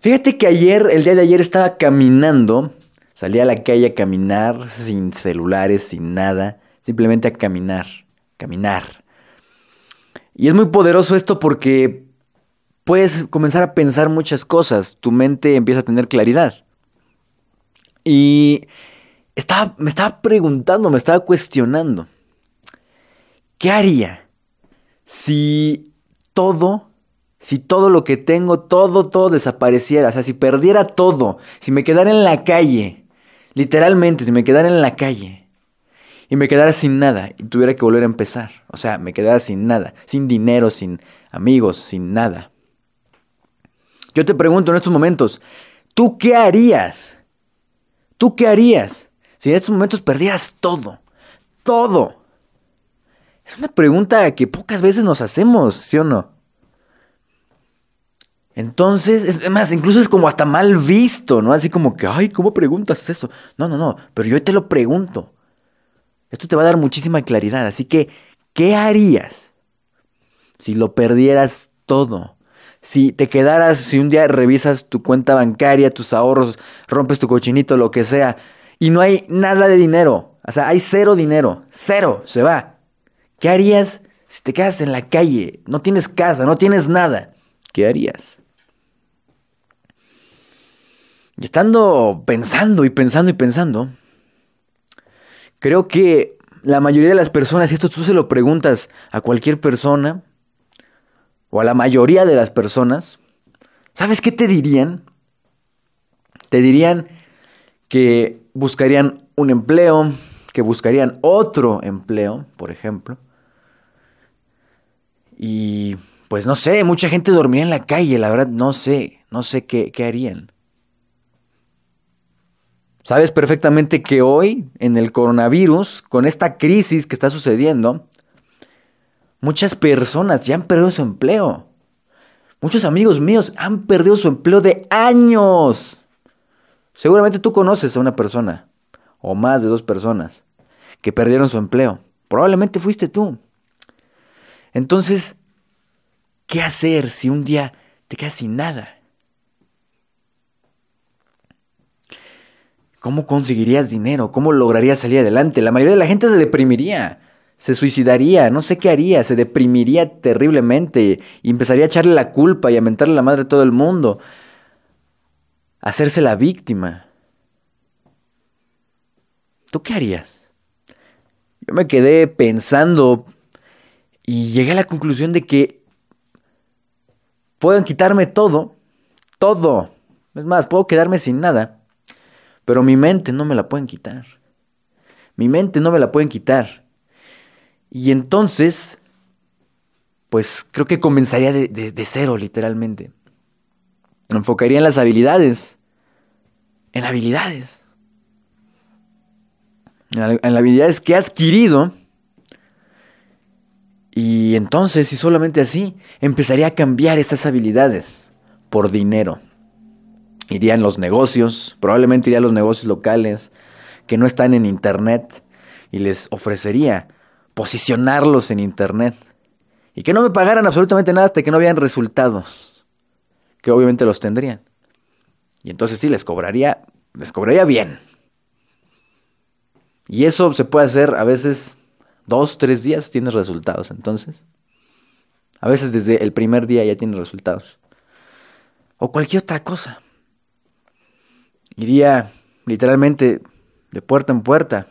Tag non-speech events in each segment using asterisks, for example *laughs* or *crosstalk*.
Fíjate que ayer, el día de ayer estaba caminando, salí a la calle a caminar sin celulares, sin nada, simplemente a caminar, caminar. Y es muy poderoso esto porque puedes comenzar a pensar muchas cosas, tu mente empieza a tener claridad. Y me estaba preguntando, me estaba cuestionando, ¿qué haría si todo si todo lo que tengo, todo, todo desapareciera, o sea, si perdiera todo, si me quedara en la calle, literalmente, si me quedara en la calle y me quedara sin nada y tuviera que volver a empezar, o sea, me quedara sin nada, sin dinero, sin amigos, sin nada. Yo te pregunto en estos momentos, ¿tú qué harías? ¿Tú qué harías si en estos momentos perdieras todo? Todo. Es una pregunta que pocas veces nos hacemos, ¿sí o no? Entonces, es más, incluso es como hasta mal visto, ¿no? Así como que, ay, ¿cómo preguntas eso? No, no, no, pero yo te lo pregunto. Esto te va a dar muchísima claridad. Así que, ¿qué harías si lo perdieras todo? Si te quedaras, si un día revisas tu cuenta bancaria, tus ahorros, rompes tu cochinito, lo que sea, y no hay nada de dinero. O sea, hay cero dinero. Cero, se va. ¿Qué harías si te quedas en la calle? No tienes casa, no tienes nada. ¿Qué harías? Y estando pensando y pensando y pensando, creo que la mayoría de las personas, y esto tú se lo preguntas a cualquier persona, o a la mayoría de las personas, ¿sabes qué te dirían? Te dirían que buscarían un empleo, que buscarían otro empleo, por ejemplo. Y pues no sé, mucha gente dormiría en la calle, la verdad no sé, no sé qué, qué harían. Sabes perfectamente que hoy, en el coronavirus, con esta crisis que está sucediendo, muchas personas ya han perdido su empleo. Muchos amigos míos han perdido su empleo de años. Seguramente tú conoces a una persona, o más de dos personas, que perdieron su empleo. Probablemente fuiste tú. Entonces, ¿qué hacer si un día te quedas sin nada? ¿Cómo conseguirías dinero? ¿Cómo lograrías salir adelante? La mayoría de la gente se deprimiría, se suicidaría, no sé qué haría, se deprimiría terriblemente y empezaría a echarle la culpa y a mentarle la madre a todo el mundo, hacerse la víctima. ¿Tú qué harías? Yo me quedé pensando y llegué a la conclusión de que pueden quitarme todo, todo. Es más, puedo quedarme sin nada pero mi mente no me la pueden quitar. Mi mente no me la pueden quitar. Y entonces, pues creo que comenzaría de, cero, literalmente. Me enfocaría en las habilidades. En habilidades. En, en las habilidades que he adquirido. Y entonces, y solamente así, empezaría a cambiar esas habilidades por dinero. Iría en los negocios, probablemente iría a los negocios locales que no están en internet y les ofrecería posicionarlos en internet y que no me pagaran absolutamente nada hasta que no vean resultados, que obviamente los tendrían. Y entonces sí, les cobraría, les cobraría bien. Y eso se puede hacer a veces dos, tres días tienes resultados. Entonces, a veces desde el primer día ya tienes resultados. O cualquier otra cosa. Iría literalmente de puerta en puerta.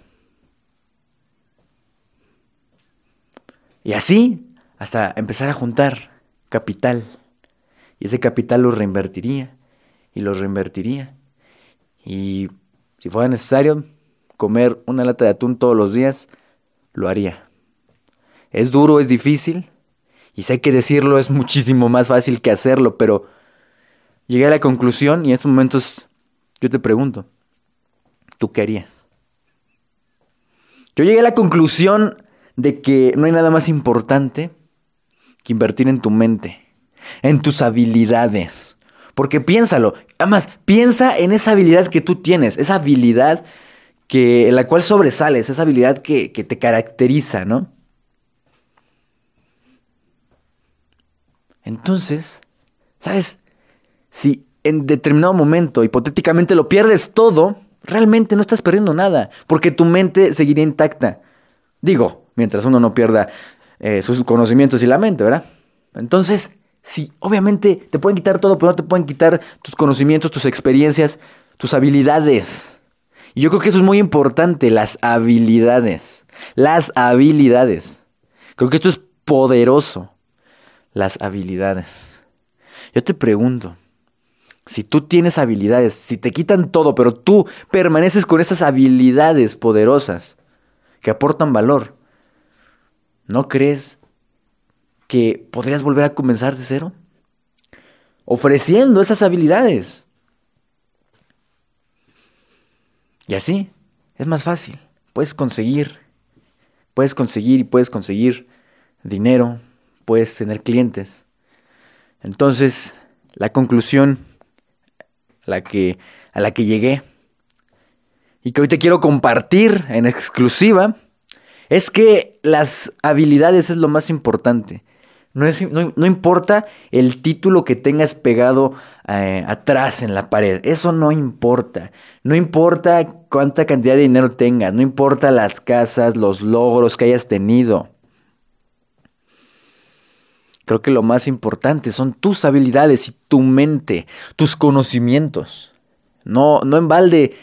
Y así hasta empezar a juntar capital. Y ese capital lo reinvertiría y lo reinvertiría. Y si fuera necesario comer una lata de atún todos los días, lo haría. Es duro, es difícil. Y sé que decirlo es *laughs* muchísimo más fácil que hacerlo, pero llegué a la conclusión y en estos momentos yo te pregunto, ¿tú qué harías? Yo llegué a la conclusión de que no hay nada más importante que invertir en tu mente, en tus habilidades. Porque piénsalo, además, piensa en esa habilidad que tú tienes, esa habilidad que, en la cual sobresales, esa habilidad que, que te caracteriza, ¿no? Entonces, ¿sabes? Si en determinado momento, hipotéticamente, lo pierdes todo, realmente no estás perdiendo nada, porque tu mente seguiría intacta. Digo, mientras uno no pierda eh, sus conocimientos y la mente, ¿verdad? Entonces, sí, obviamente te pueden quitar todo, pero no te pueden quitar tus conocimientos, tus experiencias, tus habilidades. Y yo creo que eso es muy importante, las habilidades. Las habilidades. Creo que esto es poderoso. Las habilidades. Yo te pregunto, si tú tienes habilidades, si te quitan todo, pero tú permaneces con esas habilidades poderosas que aportan valor, ¿no crees que podrías volver a comenzar de cero? Ofreciendo esas habilidades. Y así es más fácil. Puedes conseguir, puedes conseguir y puedes conseguir dinero, puedes tener clientes. Entonces, la conclusión a la que, a la que llegué y que hoy te quiero compartir en exclusiva es que las habilidades es lo más importante. No, importa el título que tengas pegado eh, atrás en la pared. Eso no importa. No importa cuánta cantidad de dinero tengas. No importa las casas, los logros que hayas tenido. Creo que lo más importante son tus habilidades y tu mente, tus conocimientos. No, no en balde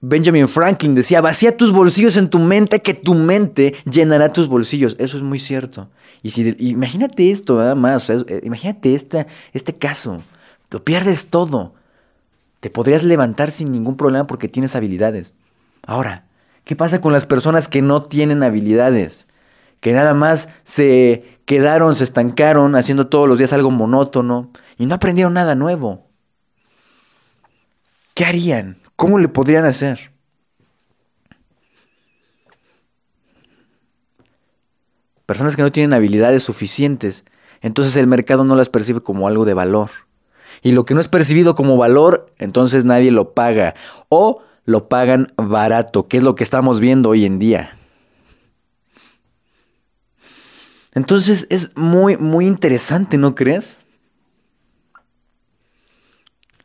Benjamin Franklin decía, vacía tus bolsillos en tu mente, que tu mente llenará tus bolsillos. Eso es muy cierto. Y si, imagínate esto, nada más, eh, imagínate este caso, lo pierdes todo. Te podrías levantar sin ningún problema porque tienes habilidades. Ahora, ¿qué pasa con las personas que no tienen habilidades? Que nada más se quedaron, se estancaron haciendo todos los días algo monótono y no aprendieron nada nuevo. ¿Qué harían? ¿Cómo le podrían hacer? Personas que no tienen habilidades suficientes, entonces el mercado no las percibe como algo de valor. Y lo que no es percibido como valor, entonces nadie lo paga. O lo pagan barato, que es lo que estamos viendo hoy en día. Entonces es muy, muy interesante, ¿no crees?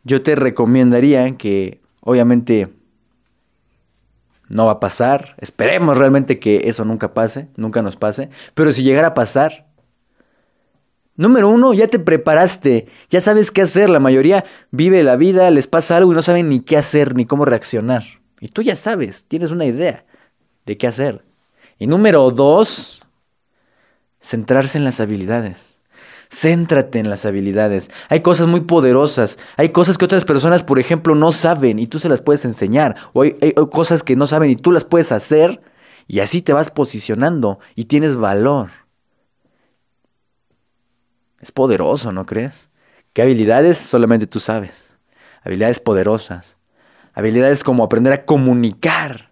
Yo te recomendaría que Obviamente no va a pasar. Esperemos realmente que eso nunca pase, nunca nos pase. Pero si llegara a pasar, número uno, ya te preparaste, ya sabes qué hacer. La mayoría vive la vida, les pasa algo y no saben ni qué hacer, ni cómo reaccionar. Y tú ya sabes, tienes una idea de qué hacer. Y número dos, centrarse en las habilidades. Céntrate en las habilidades. Hay cosas muy poderosas. Hay cosas que otras personas, por ejemplo, no saben y tú se las puedes enseñar. O hay, cosas que no saben y tú las puedes hacer. Y así te vas posicionando y tienes valor. Es poderoso, ¿no crees? ¿Qué habilidades solamente tú sabes? Habilidades poderosas. Habilidades como aprender a comunicar.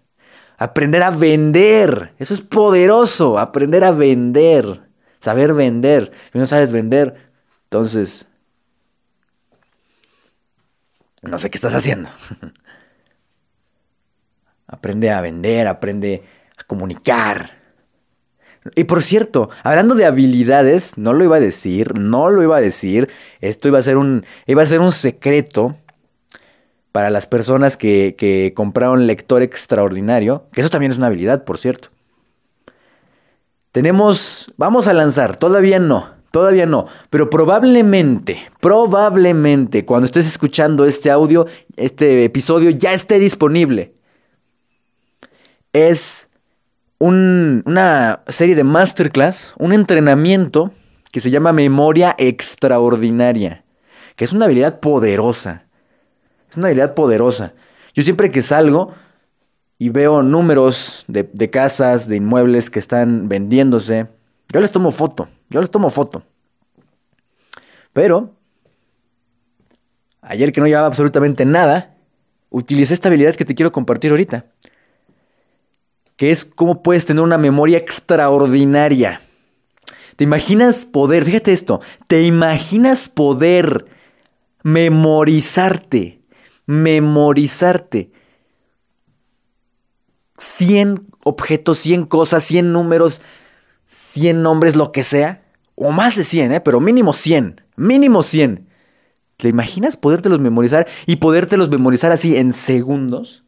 Aprender a vender. Eso es poderoso. Aprender a vender. Saber vender. Si no sabes vender, entonces... No sé qué estás haciendo. *laughs* aprende a vender, aprende a comunicar. Y por cierto, hablando de habilidades, no lo iba a decir, no lo iba a decir. Esto iba a ser un, iba a ser un secreto para las personas que, compraron lector extraordinario, que eso también es una habilidad, por cierto. Tenemos, vamos a lanzar, todavía no, todavía no, pero probablemente, probablemente cuando estés escuchando este audio, este episodio ya esté disponible. Es una serie de masterclass, un entrenamiento que se llama memoria extraordinaria, que es una habilidad poderosa. Es una habilidad poderosa. Yo siempre que salgo, y veo números de, casas, de inmuebles que están vendiéndose, yo les tomo foto, yo les tomo foto. Pero, ayer que no llevaba absolutamente nada, utilicé esta habilidad que te quiero compartir ahorita, que es cómo puedes tener una memoria extraordinaria. ¿Te imaginas poder, fíjate esto, te imaginas poder memorizarte, memorizarte 100 objetos, 100 cosas, 100 números, 100 nombres, lo que sea, o más de 100, ¿eh? pero mínimo 100, mínimo 100. ¿Te imaginas podértelos memorizar y podértelos memorizar así en segundos?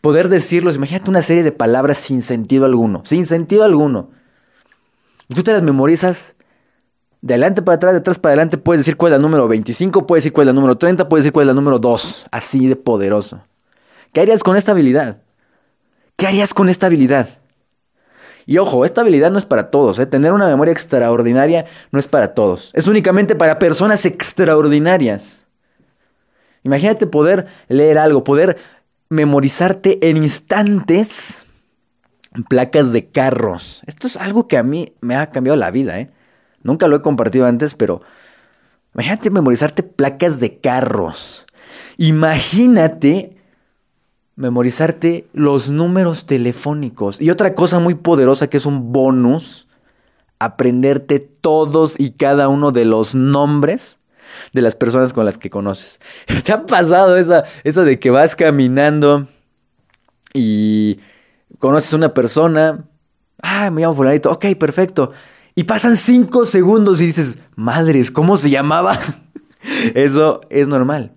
Poder decirlos, imagínate una serie de palabras sin sentido alguno, sin sentido alguno. Y tú te las memorizas de adelante para atrás, de atrás para adelante, puedes decir cuál es la número 25, puedes decir cuál es la número 30, puedes decir cuál es la número 2. Así de poderoso. ¿Qué harías con esta habilidad? ¿Qué harías con esta habilidad? Y ojo, esta habilidad no es para todos. ¿eh? Tener una memoria extraordinaria no es para todos. Es únicamente para personas extraordinarias. Imagínate poder leer algo, poder memorizarte en instantes placas de carros. Esto es algo que a mí me ha cambiado la vida. ¿eh? Nunca lo he compartido antes, pero imagínate memorizarte placas de carros. Imagínate memorizarte los números telefónicos. Y otra cosa muy poderosa que es un bonus, aprenderte todos y cada uno de los nombres de las personas con las que conoces. *laughs* ¿Te ha pasado esa, eso de que vas caminando y conoces a una persona? Ah, me llamo fulanito. Ok, perfecto. Y pasan cinco segundos y dices, madres, ¿cómo se llamaba? *laughs* Eso es normal.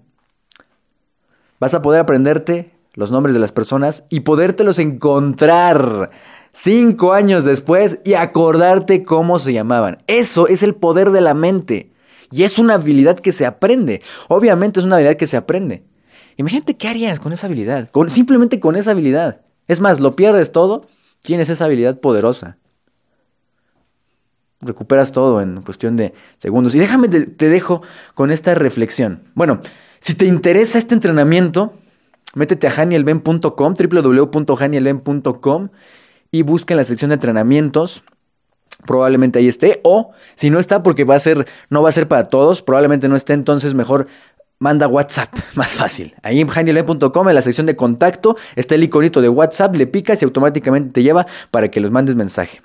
Vas a poder aprenderte los nombres de las personas y podértelos encontrar cinco años después y acordarte cómo se llamaban. Eso es el poder de la mente. Y es una habilidad que se aprende. Obviamente es una habilidad que se aprende. Imagínate qué harías con esa habilidad. Con, simplemente con esa habilidad. Es más, lo pierdes todo, tienes esa habilidad poderosa. Recuperas todo en cuestión de segundos. Y déjame, te, dejo con esta reflexión. Bueno, si te interesa este entrenamiento, métete a hanielben.com, www.hanielben.com y busca en la sección de entrenamientos. Probablemente ahí esté. O si no está, porque va a ser, no va a ser para todos, probablemente no esté, entonces mejor manda WhatsApp, *laughs* más fácil. Ahí en hanielben.com, en la sección de contacto, está el iconito de WhatsApp, le picas y automáticamente te lleva para que los mandes mensaje.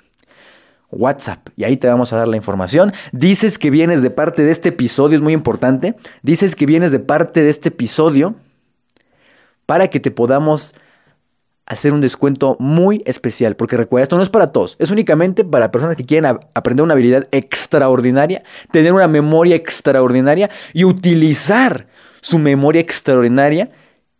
WhatsApp y ahí te vamos a dar la información. Dices que vienes de parte de este episodio, es muy importante. Dices que vienes de parte de este episodio para que te podamos hacer un descuento muy especial. Porque recuerda, esto no es para todos, es únicamente para personas que quieren aprender una habilidad extraordinaria, tener una memoria extraordinaria y utilizar su memoria extraordinaria,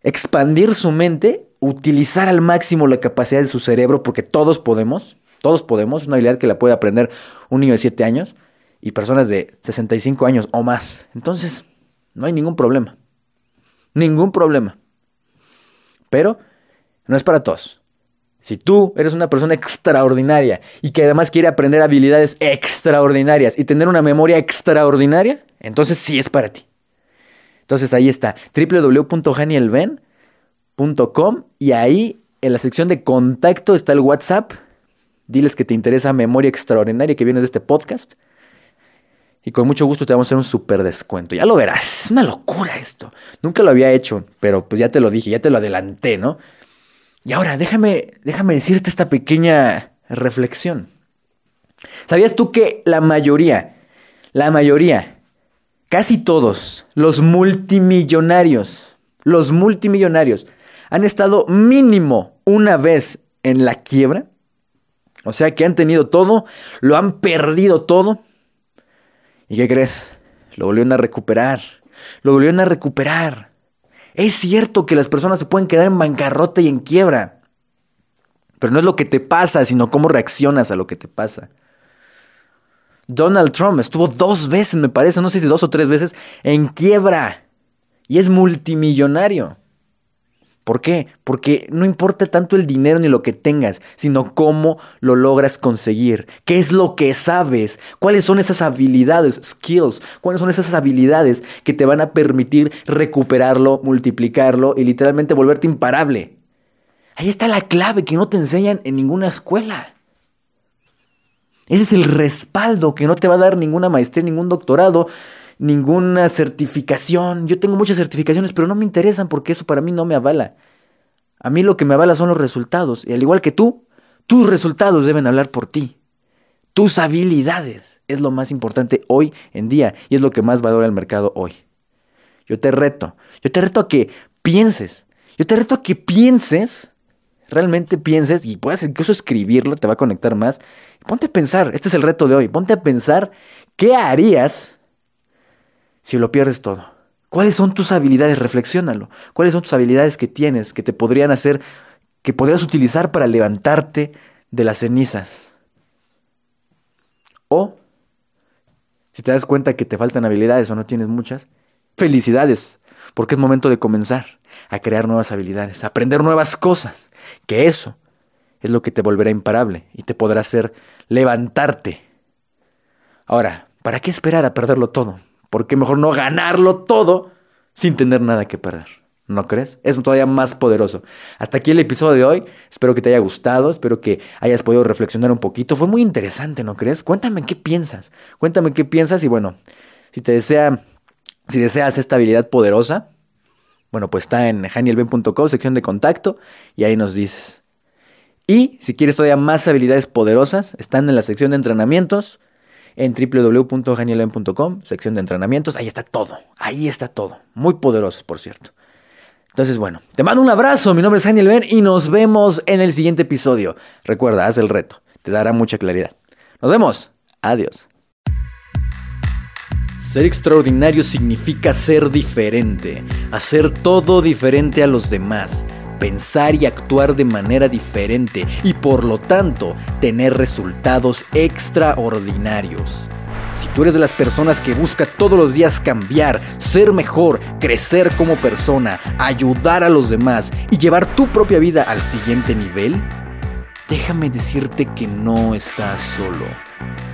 expandir su mente, utilizar al máximo la capacidad de su cerebro, porque todos podemos. Todos podemos, es una habilidad que la puede aprender un niño de 7 años y personas de 65 años o más. Entonces, no hay ningún problema. Ningún problema. Pero no es para todos. Si tú eres una persona extraordinaria y que además quiere aprender habilidades extraordinarias y tener una memoria extraordinaria, entonces sí es para ti. Entonces ahí está, www.janielben.com y ahí en la sección de contacto está el WhatsApp Diles que te interesa memoria extraordinaria que viene de este podcast. Y con mucho gusto te vamos a hacer un súper descuento. Ya lo verás. Es una locura esto. Nunca lo había hecho, pero pues ya te lo dije, ya te lo adelanté, ¿no? Y ahora, déjame, déjame decirte esta pequeña reflexión. ¿Sabías tú que la mayoría, la mayoría, casi todos, los multimillonarios, los multimillonarios, han estado mínimo una vez en la quiebra? O sea que han tenido todo, lo han perdido todo. ¿Y qué crees? Lo volvieron a recuperar. Lo volvieron a recuperar. Es cierto que las personas se pueden quedar en bancarrota y en quiebra. Pero no es lo que te pasa, sino cómo reaccionas a lo que te pasa. Donald Trump estuvo dos veces, me parece, no sé si dos o tres veces, en quiebra. Y es multimillonario. ¿Por qué? Porque no importa tanto el dinero ni lo que tengas, sino cómo lo logras conseguir. ¿Qué es lo que sabes? ¿Cuáles son esas habilidades, skills? ¿Cuáles son esas habilidades que te van a permitir recuperarlo, multiplicarlo y literalmente volverte imparable? Ahí está la clave que no te enseñan en ninguna escuela. Ese es el respaldo que no te va a dar ninguna maestría, ningún doctorado, ninguna certificación. Yo tengo muchas certificaciones, pero no me interesan porque eso para mí no me avala. A mí lo que me avala son los resultados. Y al igual que tú, tus resultados deben hablar por ti. Tus habilidades es lo más importante hoy en día y es lo que más valora el mercado hoy. Yo te reto, yo te reto a que pienses, yo te reto a que pienses, realmente pienses y puedas incluso escribirlo, te va a conectar más. Ponte a pensar, este es el reto de hoy, ponte a pensar qué harías si lo pierdes todo? ¿Cuáles son tus habilidades? Reflexiónalo. ¿Cuáles son tus habilidades que tienes que te podrían hacer, que podrías utilizar para levantarte de las cenizas? O, si te das cuenta que te faltan habilidades o no tienes muchas, felicidades, porque es momento de comenzar a crear nuevas habilidades, a aprender nuevas cosas, que eso es lo que te volverá imparable y te podrá hacer levantarte. Ahora, ¿para qué esperar a perderlo todo? ¿Por qué mejor no ganarlo todo sin tener nada que perder? ¿No crees? Es todavía más poderoso. Hasta aquí el episodio de hoy. Espero que te haya gustado, espero que hayas podido reflexionar un poquito. Fue muy interesante, ¿no crees? Cuéntame qué piensas. Cuéntame qué piensas y bueno, si te desea, si deseas esta habilidad poderosa, bueno, pues está en janielben.com, sección de contacto, y ahí nos dices. Y si quieres todavía más habilidades poderosas, están en la sección de entrenamientos en www.janielben.com, sección de entrenamientos. Ahí está todo, ahí está todo. Muy poderosos, por cierto. Entonces, bueno, te mando un abrazo. Mi nombre es Daniel Ben y nos vemos en el siguiente episodio. Recuerda, haz el reto, te dará mucha claridad. Nos vemos. Adiós. Ser extraordinario significa ser diferente, hacer todo diferente a los demás pensar y actuar de manera diferente y por lo tanto tener resultados extraordinarios. Si tú eres de las personas que busca todos los días cambiar, ser mejor, crecer como persona, ayudar a los demás y llevar tu propia vida al siguiente nivel, déjame decirte que no estás solo.